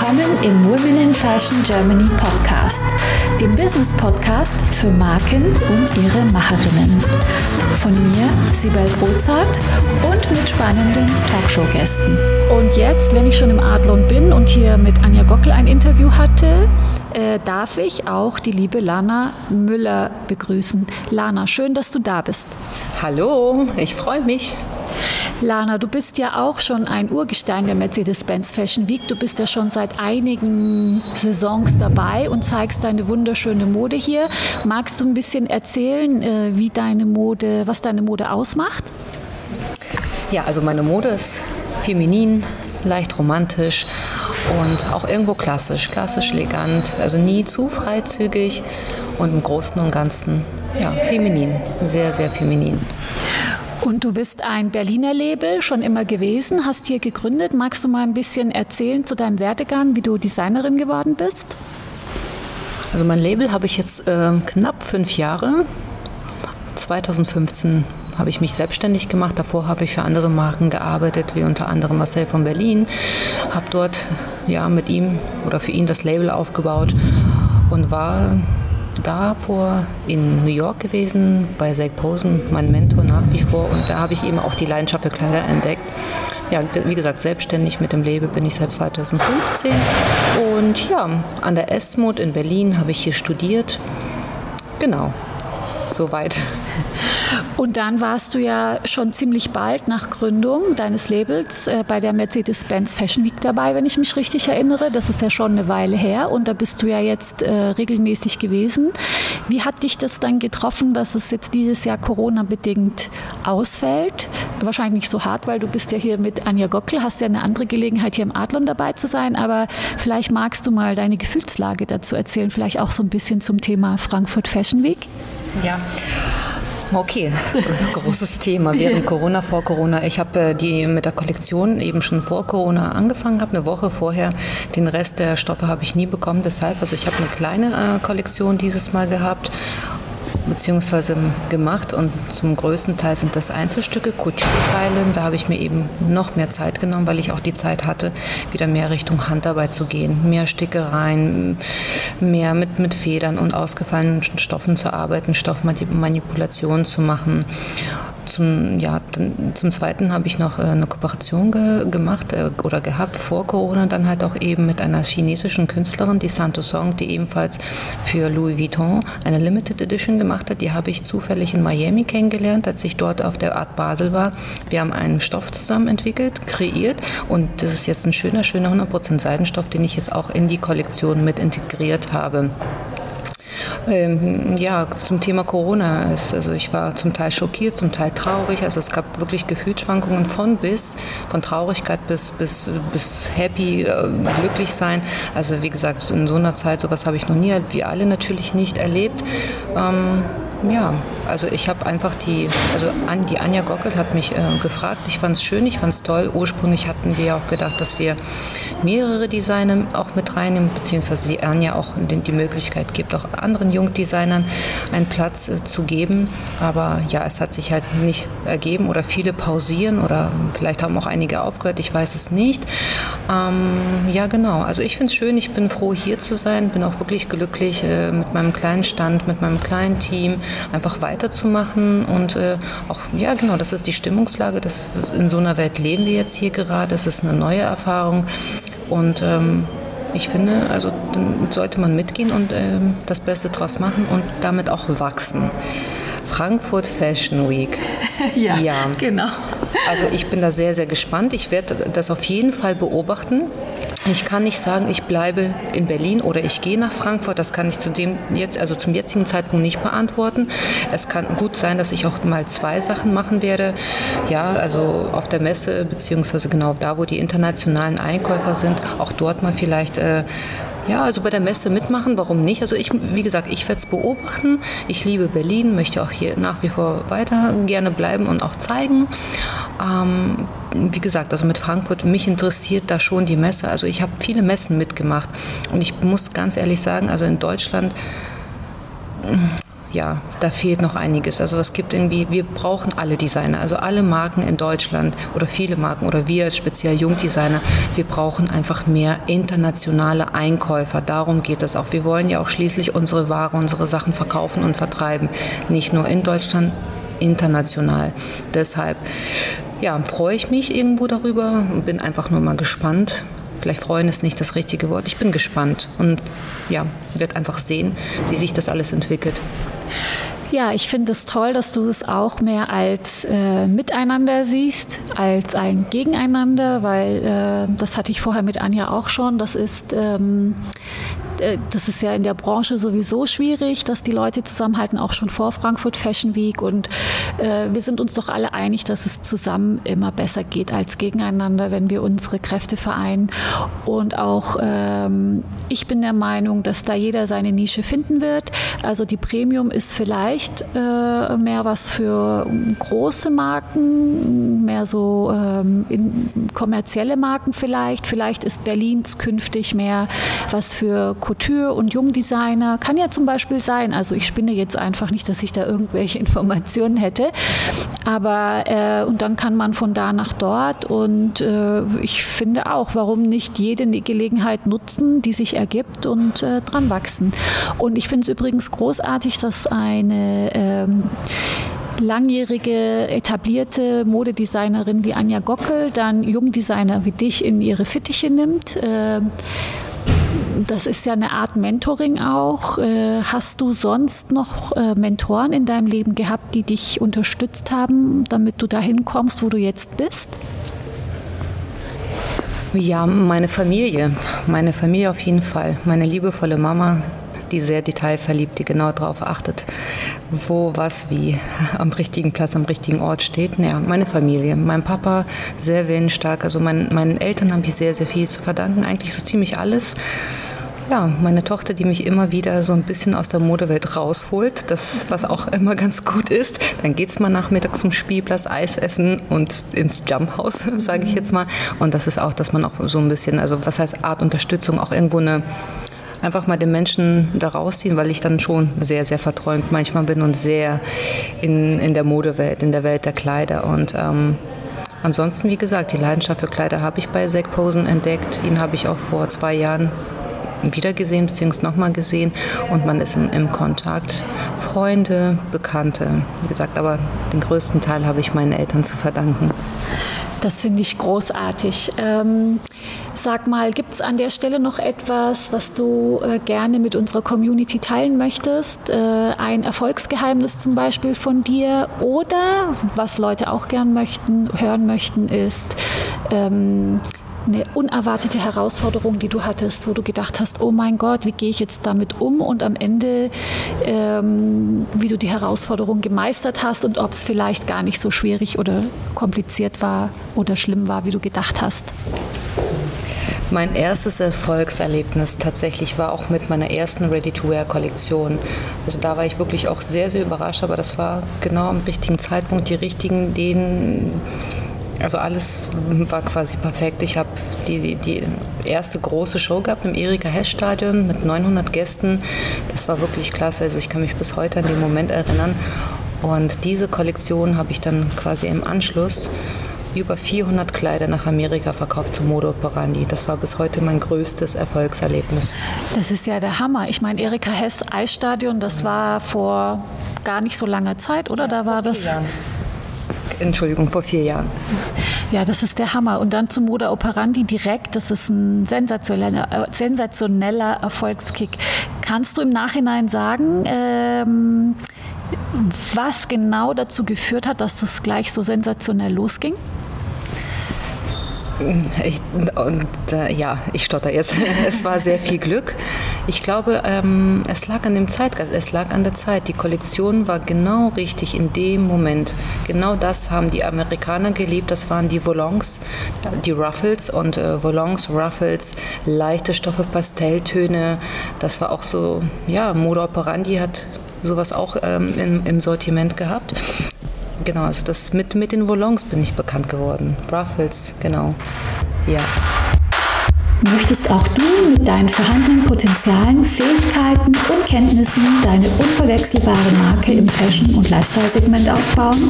Willkommen im Women in Fashion Germany Podcast, dem Business Podcast für Marken und ihre Macherinnen. Von mir, Sibel Rozart und mit spannenden Talkshow-Gästen. Und jetzt, wenn ich schon im Adlon bin und hier mit Anja Gockel ein Interview hatte, äh, darf ich auch die liebe Lana Müller begrüßen. Lana, schön, dass du da bist. Hallo, ich freue mich. Lana, du bist ja auch schon ein Urgestein der Mercedes-Benz Fashion Week. Du bist ja schon seit einigen Saisons dabei und zeigst deine wunderschöne Mode hier. Magst du ein bisschen erzählen, äh, wie deine Mode, was deine Mode ausmacht? Ja, also meine Mode ist feminin, leicht romantisch und auch irgendwo klassisch, klassisch elegant, also nie zu freizügig und im Großen und Ganzen ja, feminin, sehr, sehr feminin. Und du bist ein Berliner Label schon immer gewesen, hast hier gegründet. Magst du mal ein bisschen erzählen zu deinem Werdegang, wie du Designerin geworden bist? Also mein Label habe ich jetzt äh, knapp fünf Jahre. 2015 habe ich mich selbstständig gemacht. Davor habe ich für andere Marken gearbeitet, wie unter anderem Marcel von Berlin. Habe dort ja mit ihm oder für ihn das Label aufgebaut und war davor in New York gewesen, bei Zach Posen, mein Mentor nach wie vor. Und da habe ich eben auch die Leidenschaft für Kleider entdeckt. Ja, wie gesagt, selbstständig mit dem Label bin ich seit 2015. Und ja, an der S-Mod in Berlin habe ich hier studiert. Genau, soweit. Und dann warst du ja schon ziemlich bald nach Gründung deines Labels äh, bei der Mercedes-Benz Fashion Week dabei, wenn ich mich richtig erinnere. Das ist ja schon eine Weile her und da bist du ja jetzt äh, regelmäßig gewesen. Wie hat dich das dann getroffen, dass es jetzt dieses Jahr Corona-bedingt ausfällt? Wahrscheinlich nicht so hart, weil du bist ja hier mit Anja Gockel, hast ja eine andere Gelegenheit, hier im Adlon dabei zu sein, aber vielleicht magst du mal deine Gefühlslage dazu erzählen, vielleicht auch so ein bisschen zum Thema Frankfurt Fashion Week. Ja. Okay, großes Thema während Corona, vor Corona. Ich habe äh, die mit der Kollektion eben schon vor Corona angefangen, habe eine Woche vorher. Den Rest der Stoffe habe ich nie bekommen, deshalb. Also ich habe eine kleine äh, Kollektion dieses Mal gehabt beziehungsweise gemacht und zum größten Teil sind das Einzelstücke, Couture-Teile. Da habe ich mir eben noch mehr Zeit genommen, weil ich auch die Zeit hatte, wieder mehr Richtung Handarbeit zu gehen, mehr Stickereien, mehr mit, mit Federn und ausgefallenen Stoffen zu arbeiten, Stoffmanipulationen zu machen zum, ja, zum Zweiten habe ich noch äh, eine Kooperation ge gemacht äh, oder gehabt vor Corona, dann halt auch eben mit einer chinesischen Künstlerin, die Santo Song, die ebenfalls für Louis Vuitton eine Limited Edition gemacht hat. Die habe ich zufällig in Miami kennengelernt, als ich dort auf der Art Basel war. Wir haben einen Stoff zusammen entwickelt, kreiert und das ist jetzt ein schöner, schöner 100% Seidenstoff, den ich jetzt auch in die Kollektion mit integriert habe. Ähm, ja, zum Thema Corona. Ist, also ich war zum Teil schockiert, zum Teil traurig. Also es gab wirklich Gefühlsschwankungen von bis, von Traurigkeit bis, bis, bis happy, äh, glücklich sein. Also wie gesagt, in so einer Zeit, sowas habe ich noch nie, wir alle natürlich nicht erlebt. Ähm, ja, also ich habe einfach die, also die Anja Gockel hat mich äh, gefragt. Ich fand es schön, ich fand es toll. Ursprünglich hatten wir auch gedacht, dass wir mehrere Designer auch mit reinnehmen, beziehungsweise die Anja auch die Möglichkeit gibt, auch anderen Jungdesignern einen Platz äh, zu geben. Aber ja, es hat sich halt nicht ergeben oder viele pausieren oder vielleicht haben auch einige aufgehört, ich weiß es nicht. Ähm, ja, genau. Also ich finde es schön, ich bin froh hier zu sein, bin auch wirklich glücklich äh, mit meinem kleinen Stand, mit meinem kleinen Team einfach weiterzumachen und äh, auch, ja genau, das ist die Stimmungslage, das ist, in so einer Welt leben wir jetzt hier gerade, es ist eine neue Erfahrung und ähm, ich finde, also dann sollte man mitgehen und ähm, das Beste draus machen und damit auch wachsen. Frankfurt Fashion Week. ja, ja, genau. Also ich bin da sehr, sehr gespannt. Ich werde das auf jeden Fall beobachten. Ich kann nicht sagen, ich bleibe in Berlin oder ich gehe nach Frankfurt. Das kann ich zu dem jetzt, also zum jetzigen Zeitpunkt nicht beantworten. Es kann gut sein, dass ich auch mal zwei Sachen machen werde. Ja, also auf der Messe beziehungsweise genau da, wo die internationalen Einkäufer sind, auch dort mal vielleicht äh, ja, also bei der Messe mitmachen, warum nicht? Also ich, wie gesagt, ich werde es beobachten. Ich liebe Berlin, möchte auch hier nach wie vor weiter gerne bleiben und auch zeigen. Ähm, wie gesagt, also mit Frankfurt, mich interessiert da schon die Messe. Also ich habe viele Messen mitgemacht und ich muss ganz ehrlich sagen, also in Deutschland ja, da fehlt noch einiges. Also es gibt irgendwie, wir brauchen alle Designer, also alle Marken in Deutschland oder viele Marken oder wir speziell Jungdesigner, wir brauchen einfach mehr internationale Einkäufer. Darum geht es auch. Wir wollen ja auch schließlich unsere Ware, unsere Sachen verkaufen und vertreiben. Nicht nur in Deutschland, international. Deshalb ja, freue ich mich irgendwo darüber und bin einfach nur mal gespannt, Vielleicht freuen ist nicht das richtige Wort. Ich bin gespannt und ja, werde einfach sehen, wie sich das alles entwickelt. Ja, ich finde es toll, dass du es auch mehr als äh, Miteinander siehst, als ein Gegeneinander, weil äh, das hatte ich vorher mit Anja auch schon. Das ist ähm, äh, das ist ja in der Branche sowieso schwierig, dass die Leute zusammenhalten, auch schon vor Frankfurt Fashion Week. Und äh, wir sind uns doch alle einig, dass es zusammen immer besser geht als gegeneinander, wenn wir unsere Kräfte vereinen. Und auch ähm, ich bin der Meinung, dass da jeder seine Nische finden wird. Also die Premium ist vielleicht äh, mehr was für große Marken, mehr so ähm, kommerzielle Marken vielleicht. Vielleicht ist Berlins künftig mehr was für Couture und Jungdesigner. Kann ja zum Beispiel sein. Also ich spinne jetzt einfach nicht, dass ich da irgendwelche Informationen hätte. Aber äh, und dann kann man von da nach dort. Und äh, ich finde auch, warum nicht jede Gelegenheit nutzen, die sich ergibt und äh, dran wachsen. Und ich finde es übrigens großartig, dass eine ähm, langjährige etablierte Modedesignerin wie Anja Gockel dann Jungdesigner wie dich in ihre Fittiche nimmt. Äh, das ist ja eine Art Mentoring auch. Äh, hast du sonst noch äh, Mentoren in deinem Leben gehabt, die dich unterstützt haben, damit du dahin kommst, wo du jetzt bist? Ja, meine Familie. Meine Familie auf jeden Fall. Meine liebevolle Mama, die sehr detailverliebt, die genau darauf achtet, wo, was, wie am richtigen Platz, am richtigen Ort steht. Ja, meine Familie. Mein Papa sehr willensstark. Also mein, meinen Eltern habe ich sehr, sehr viel zu verdanken. Eigentlich so ziemlich alles. Ja, meine Tochter, die mich immer wieder so ein bisschen aus der Modewelt rausholt, das, was auch immer ganz gut ist. Dann geht es mal nachmittags zum Spielplatz, Eis essen und ins Jumphouse, sage ich jetzt mal. Und das ist auch, dass man auch so ein bisschen, also was heißt Art Unterstützung, auch irgendwo eine einfach mal den Menschen da rausziehen, weil ich dann schon sehr, sehr verträumt manchmal bin und sehr in, in der Modewelt, in der Welt der Kleider. Und ähm, ansonsten, wie gesagt, die Leidenschaft für Kleider habe ich bei Zack Posen entdeckt. Ihn habe ich auch vor zwei Jahren wiedergesehen bzw. nochmal gesehen und man ist im, im, Kontakt. Freunde, Bekannte, wie gesagt, aber den größten Teil habe ich meinen Eltern zu verdanken. Das finde ich großartig. Ähm, sag mal, gibt es an der Stelle noch etwas, was du äh, gerne mit unserer Community teilen möchtest? Äh, ein Erfolgsgeheimnis zum Beispiel von dir oder was Leute auch gern möchten, hören möchten, ist, ähm, eine unerwartete Herausforderung, die du hattest, wo du gedacht hast, oh mein Gott, wie gehe ich jetzt damit um und am Ende, ähm, wie du die Herausforderung gemeistert hast und ob es vielleicht gar nicht so schwierig oder kompliziert war oder schlimm war, wie du gedacht hast? Mein erstes Erfolgserlebnis tatsächlich war auch mit meiner ersten Ready-to-Wear-Kollektion. Also da war ich wirklich auch sehr, sehr überrascht, aber das war genau am richtigen Zeitpunkt, die richtigen Ideen also alles war quasi perfekt. Ich habe die, die erste große Show gehabt im Erika Hess Stadion mit 900 Gästen. Das war wirklich klasse. Also ich kann mich bis heute an den Moment erinnern. Und diese Kollektion habe ich dann quasi im Anschluss über 400 Kleider nach Amerika verkauft zu Mode Operandi. Das war bis heute mein größtes Erfolgserlebnis. Das ist ja der Hammer. Ich meine, Erika Hess Eisstadion, das war vor gar nicht so langer Zeit, oder? Da war das. Jahren. Entschuldigung, vor vier Jahren. Ja, das ist der Hammer. Und dann zu Moda Operandi direkt, das ist ein sensationeller, sensationeller Erfolgskick. Kannst du im Nachhinein sagen, ähm, was genau dazu geführt hat, dass das gleich so sensationell losging? Ich, und, äh, ja, ich stotter jetzt. es war sehr viel Glück. Ich glaube, ähm, es lag an dem Zeitgeist, es lag an der Zeit. Die Kollektion war genau richtig in dem Moment. Genau das haben die Amerikaner geliebt. Das waren die Volants, die Ruffles und äh, Volants, Ruffles, leichte Stoffe, Pastelltöne. Das war auch so, ja, Mode Operandi hat sowas auch ähm, im, im Sortiment gehabt. Genau, also das mit, mit den Volants bin ich bekannt geworden. Ruffles, genau. Ja. Möchtest auch du mit deinen vorhandenen Potenzialen, Fähigkeiten und Kenntnissen deine unverwechselbare Marke im Fashion- und Lifestyle-Segment aufbauen?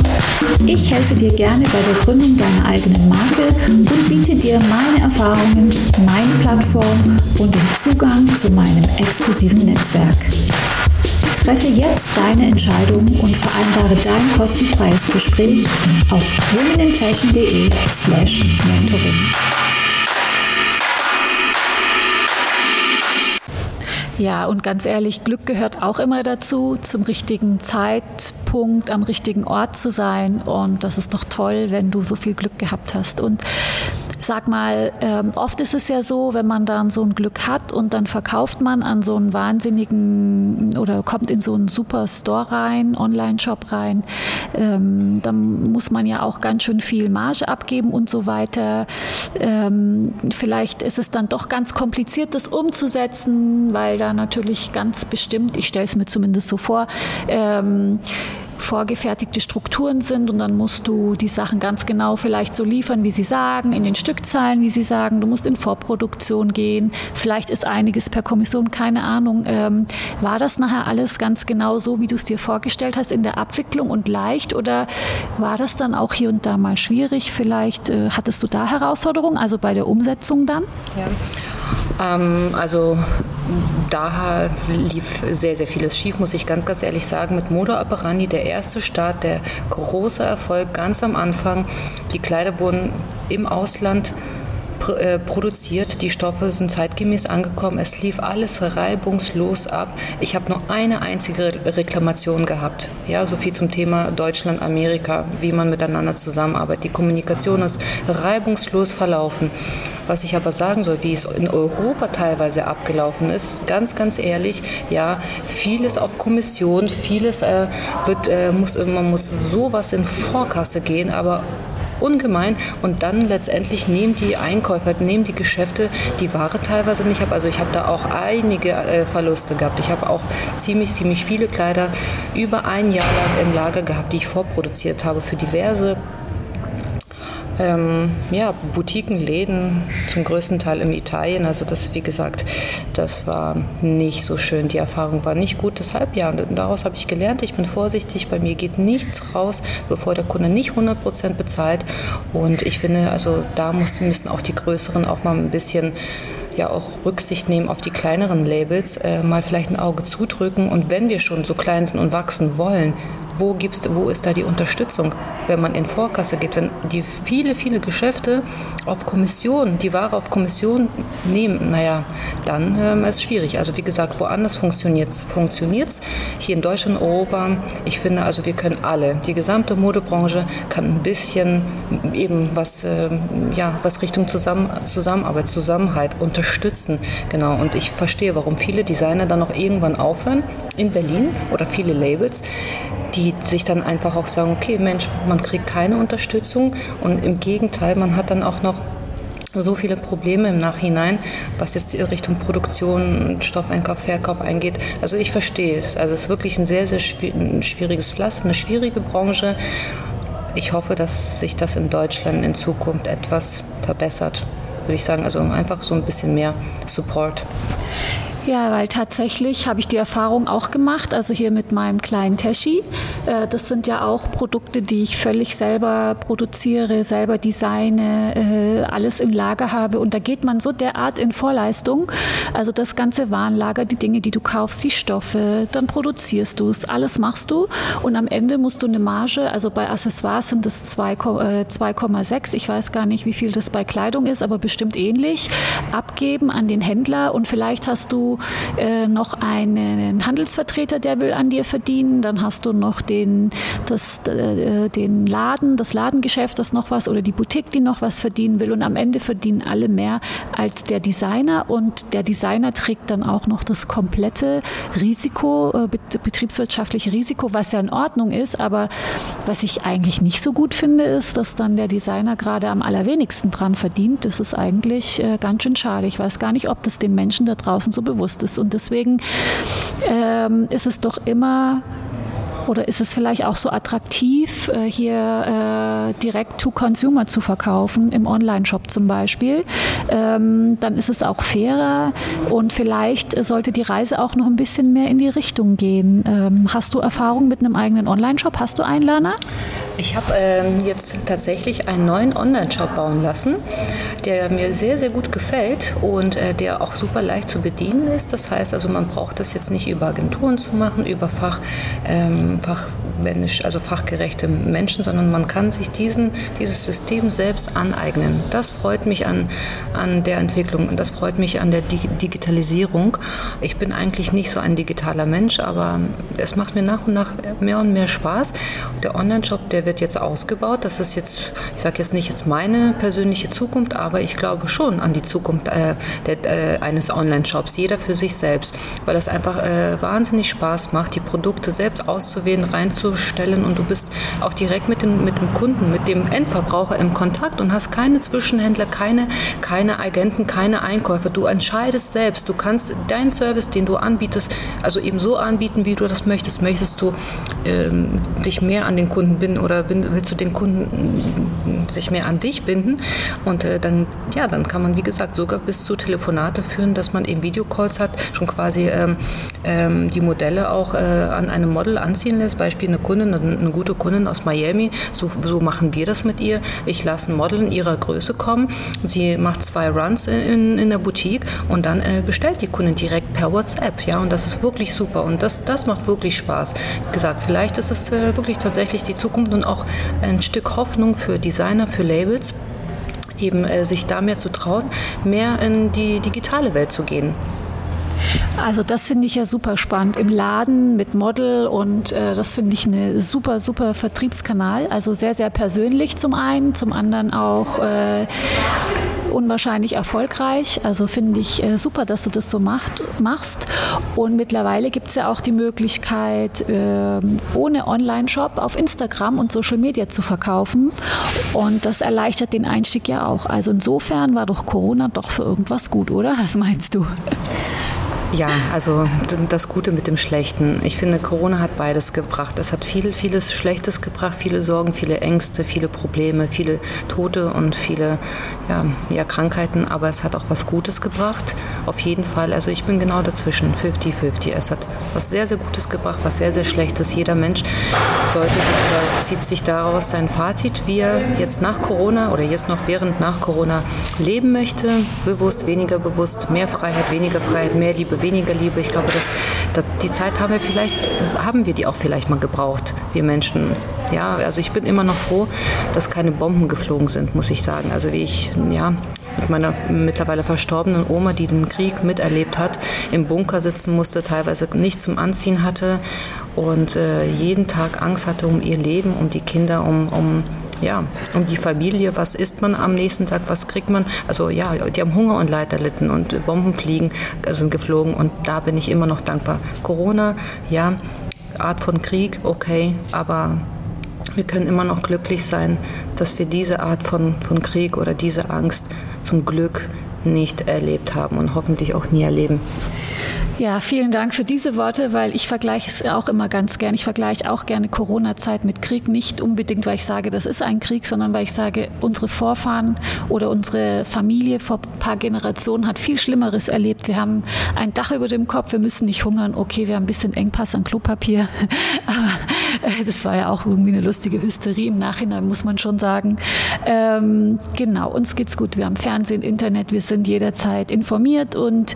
Ich helfe dir gerne bei der Gründung deiner eigenen Marke und biete dir meine Erfahrungen, meine Plattform und den Zugang zu meinem exklusiven Netzwerk. Treffe jetzt deine Entscheidung und vereinbare dein kostenfreies Gespräch auf womeninfashion.de slash mentoring. Ja, und ganz ehrlich, Glück gehört auch immer dazu, zum richtigen Zeitpunkt am richtigen Ort zu sein. Und das ist doch toll, wenn du so viel Glück gehabt hast. Und sag mal, ähm, oft ist es ja so, wenn man dann so ein Glück hat und dann verkauft man an so einen wahnsinnigen oder kommt in so einen super Store rein, Online-Shop rein, ähm, dann muss man ja auch ganz schön viel Marge abgeben und so weiter. Ähm, vielleicht ist es dann doch ganz kompliziert, das umzusetzen, weil da natürlich ganz bestimmt, ich stelle es mir zumindest so vor, ähm, vorgefertigte Strukturen sind und dann musst du die Sachen ganz genau vielleicht so liefern, wie sie sagen, in den Stückzahlen, wie sie sagen. Du musst in Vorproduktion gehen. Vielleicht ist einiges per Kommission, keine Ahnung. Ähm, war das nachher alles ganz genau so, wie du es dir vorgestellt hast in der Abwicklung und leicht oder war das dann auch hier und da mal schwierig? Vielleicht äh, hattest du da Herausforderungen, also bei der Umsetzung dann? Ja. Ähm, also da lief sehr, sehr vieles schief, muss ich ganz, ganz ehrlich sagen. Mit Modo Operandi, der erste Start, der große Erfolg ganz am Anfang. Die Kleider wurden im Ausland produziert. Die Stoffe sind zeitgemäß angekommen. Es lief alles reibungslos ab. Ich habe nur eine einzige Reklamation gehabt. Ja, so viel zum Thema Deutschland, Amerika, wie man miteinander zusammenarbeitet. Die Kommunikation ist reibungslos verlaufen. Was ich aber sagen soll, wie es in Europa teilweise abgelaufen ist, ganz, ganz ehrlich, ja, vieles auf Kommission, vieles äh, wird, äh, muss, man muss sowas in Vorkasse gehen, aber ungemein. Und dann letztendlich nehmen die Einkäufer, nehmen die Geschäfte die Ware teilweise nicht ab. Also ich habe da auch einige äh, Verluste gehabt. Ich habe auch ziemlich, ziemlich viele Kleider über ein Jahr lang im Lager gehabt, die ich vorproduziert habe für diverse ähm, ja, Boutiquen, Läden, zum größten Teil in Italien. Also das, wie gesagt, das war nicht so schön. Die Erfahrung war nicht gut. Deshalb, ja, daraus habe ich gelernt. Ich bin vorsichtig. Bei mir geht nichts raus, bevor der Kunde nicht 100 Prozent bezahlt. Und ich finde, also da müssen auch die Größeren auch mal ein bisschen ja auch Rücksicht nehmen auf die kleineren Labels, äh, mal vielleicht ein Auge zudrücken und wenn wir schon so klein sind und wachsen wollen, wo, gibt's, wo ist da die Unterstützung, wenn man in Vorkasse geht, wenn die viele, viele Geschäfte auf Kommission, die Ware auf Kommission nehmen, naja, dann ähm, ist es schwierig. Also wie gesagt, woanders funktioniert es. Funktioniert es hier in Deutschland, Europa. Ich finde also, wir können alle, die gesamte Modebranche kann ein bisschen eben was, äh, ja, was Richtung Zusammen Zusammenarbeit, Zusammenhalt unterstützen. Genau. Und ich verstehe, warum viele Designer dann noch irgendwann aufhören in Berlin oder viele Labels die sich dann einfach auch sagen, okay, Mensch, man kriegt keine Unterstützung und im Gegenteil, man hat dann auch noch so viele Probleme im Nachhinein, was jetzt Richtung Produktion, Stoffeinkauf, Verkauf eingeht. Also ich verstehe es. Also es ist wirklich ein sehr, sehr schwieriges Pflaster, eine schwierige Branche. Ich hoffe, dass sich das in Deutschland in Zukunft etwas verbessert, würde ich sagen. Also einfach so ein bisschen mehr Support. Ja, weil tatsächlich habe ich die Erfahrung auch gemacht, also hier mit meinem kleinen Teschi. Äh, das sind ja auch Produkte, die ich völlig selber produziere, selber designe, äh, alles im Lager habe. Und da geht man so derart in Vorleistung. Also das ganze Warenlager, die Dinge, die du kaufst, die Stoffe, dann produzierst du es, alles machst du. Und am Ende musst du eine Marge, also bei Accessoires sind es 2,6, äh, ich weiß gar nicht, wie viel das bei Kleidung ist, aber bestimmt ähnlich, abgeben an den Händler. Und vielleicht hast du äh, noch einen Handelsvertreter, der will an dir verdienen. Dann hast du noch den, das, äh, den Laden, das Ladengeschäft, das noch was oder die Boutique, die noch was verdienen will. Und am Ende verdienen alle mehr als der Designer. Und der Designer trägt dann auch noch das komplette Risiko, äh, betriebswirtschaftliche Risiko, was ja in Ordnung ist. Aber was ich eigentlich nicht so gut finde, ist, dass dann der Designer gerade am allerwenigsten dran verdient. Das ist eigentlich äh, ganz schön schade. Ich weiß gar nicht, ob das den Menschen da draußen so bewusst bewusst ist. Und deswegen ähm, ist es doch immer Oder ist es vielleicht auch so attraktiv, äh, hier äh, direkt to Consumer zu verkaufen, im Online-Shop zum Beispiel? Ähm, dann ist es auch fairer und vielleicht sollte die Reise auch noch ein bisschen mehr in die Richtung gehen. Ähm, hast du Erfahrung mit einem eigenen Online-Shop? Hast du einen, Lana? Ich habe ähm, jetzt tatsächlich einen neuen Online-Shop bauen lassen, der mir sehr, sehr gut gefällt und äh, der auch super leicht zu bedienen ist. Das heißt also, man braucht das jetzt nicht über Agenturen zu machen, über Fach, ähm, Fach fachmännisch, also fachgerechte Menschen, sondern man kann sich diesen, dieses System selbst aneignen. Das freut mich an, an der Entwicklung und das freut mich an der Digitalisierung. Ich bin eigentlich nicht so ein digitaler Mensch, aber es macht mir nach und nach mehr und mehr Spaß. Der Online-Shop, der wird jetzt ausgebaut. Das ist jetzt, ich sage jetzt nicht jetzt meine persönliche Zukunft, aber ich glaube schon an die Zukunft äh, der, äh, eines Online-Shops, jeder für sich selbst, weil das einfach äh, wahnsinnig Spaß macht, die Produkte selbst auszuwählen, reinzu stellen und du bist auch direkt mit dem, mit dem Kunden, mit dem Endverbraucher im Kontakt und hast keine Zwischenhändler, keine, keine Agenten, keine Einkäufer. Du entscheidest selbst. Du kannst deinen Service, den du anbietest, also eben so anbieten, wie du das möchtest. Möchtest du ähm, dich mehr an den Kunden binden oder willst du den Kunden sich mehr an dich binden? Und äh, dann, ja, dann kann man, wie gesagt, sogar bis zu Telefonate führen, dass man eben Videocalls hat, schon quasi ähm, ähm, die Modelle auch äh, an einem Model anziehen lässt. Beispiel eine Kundin, eine gute Kundin aus Miami, so, so machen wir das mit ihr. Ich lasse ein Model in ihrer Größe kommen. Sie macht zwei Runs in, in der Boutique und dann äh, bestellt die Kundin direkt per WhatsApp. Ja, und das ist wirklich super und das, das macht wirklich Spaß. Wie gesagt, vielleicht ist es äh, wirklich tatsächlich die Zukunft und auch ein Stück Hoffnung für Designer, für Labels eben äh, sich da mehr zu trauen, mehr in die digitale Welt zu gehen. Also das finde ich ja super spannend im Laden mit Model und äh, das finde ich eine super, super Vertriebskanal. Also sehr, sehr persönlich zum einen, zum anderen auch äh, unwahrscheinlich erfolgreich. Also finde ich äh, super, dass du das so macht, machst. Und mittlerweile gibt es ja auch die Möglichkeit, äh, ohne Online-Shop auf Instagram und Social Media zu verkaufen. Und das erleichtert den Einstieg ja auch. Also insofern war doch Corona doch für irgendwas gut, oder? Was meinst du? Ja, also das Gute mit dem Schlechten. Ich finde, Corona hat beides gebracht. Es hat viel, vieles Schlechtes gebracht, viele Sorgen, viele Ängste, viele Probleme, viele Tote und viele ja, ja, Krankheiten. Aber es hat auch was Gutes gebracht. Auf jeden Fall. Also ich bin genau dazwischen, 50-50. Es hat was sehr, sehr Gutes gebracht, was sehr, sehr Schlechtes. Jeder Mensch sollte zieht sich daraus sein Fazit, wie er jetzt nach Corona oder jetzt noch während nach Corona leben möchte. Bewusst, weniger bewusst, mehr Freiheit, weniger Freiheit, mehr Liebe, weniger Liebe. Ich glaube, dass, dass die Zeit haben wir vielleicht, haben wir die auch vielleicht mal gebraucht, wir Menschen. Ja, also ich bin immer noch froh, dass keine Bomben geflogen sind, muss ich sagen. Also wie ich, ja, mit meiner mittlerweile verstorbenen Oma, die den Krieg miterlebt hat, im Bunker sitzen musste, teilweise nichts zum Anziehen hatte und äh, jeden Tag Angst hatte um ihr Leben, um die Kinder, um, um ja, um die Familie, was isst man am nächsten Tag, was kriegt man. Also ja, die haben Hunger und Leid erlitten und Bomben fliegen, sind geflogen und da bin ich immer noch dankbar. Corona, ja, Art von Krieg, okay, aber wir können immer noch glücklich sein, dass wir diese Art von, von Krieg oder diese Angst zum Glück nicht erlebt haben und hoffentlich auch nie erleben. Ja, vielen Dank für diese Worte, weil ich vergleiche es auch immer ganz gern. Ich vergleiche auch gerne Corona-Zeit mit Krieg, nicht unbedingt, weil ich sage, das ist ein Krieg, sondern weil ich sage, unsere Vorfahren oder unsere Familie vor ein paar Generationen hat viel Schlimmeres erlebt. Wir haben ein Dach über dem Kopf, wir müssen nicht hungern. Okay, wir haben ein bisschen Engpass an Klopapier, aber äh, das war ja auch irgendwie eine lustige Hysterie im Nachhinein, muss man schon sagen. Ähm, genau, uns geht's gut. Wir haben Fernsehen, Internet, wir sind jederzeit informiert und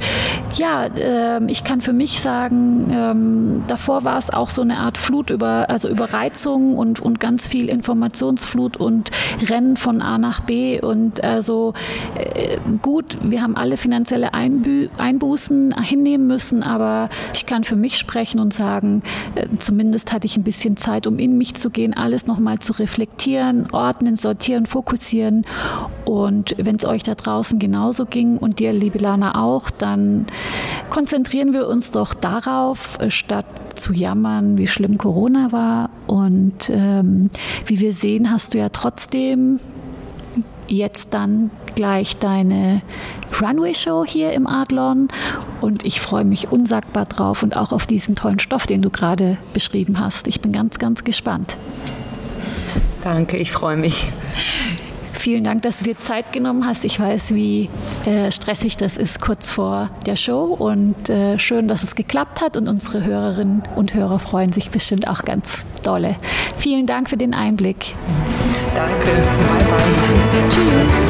ja, ähm, ich kann für mich sagen, ähm, davor war es auch so eine Art Flut über, also Überreizung und, und ganz viel Informationsflut und Rennen von A nach B. Und also äh, gut, wir haben alle finanzielle Einbü Einbußen hinnehmen müssen, aber ich kann für mich sprechen und sagen, äh, zumindest hatte ich ein bisschen Zeit, um in mich zu gehen, alles nochmal zu reflektieren, ordnen, sortieren, fokussieren. Und wenn es euch da draußen genauso ging und dir, liebe Lana, auch, dann konzentrieren konzentrieren wir uns doch darauf, äh, statt zu jammern, wie schlimm Corona war. Und ähm, wie wir sehen, hast du ja trotzdem jetzt dann gleich deine Runway-Show hier im Adlon und ich freue mich unsagbar drauf und auch auf diesen tollen Stoff, den du gerade beschrieben hast. Ich bin ganz, ganz gespannt. Danke, ich freue mich. Vielen Dank, dass du dir Zeit genommen hast. Ich weiß, wie äh, stressig das ist kurz vor der Show und äh, schön, dass es geklappt hat und unsere Hörerinnen und Hörer freuen sich bestimmt auch ganz dolle. Vielen Dank für den Einblick. Danke. Bye bye. Tschüss.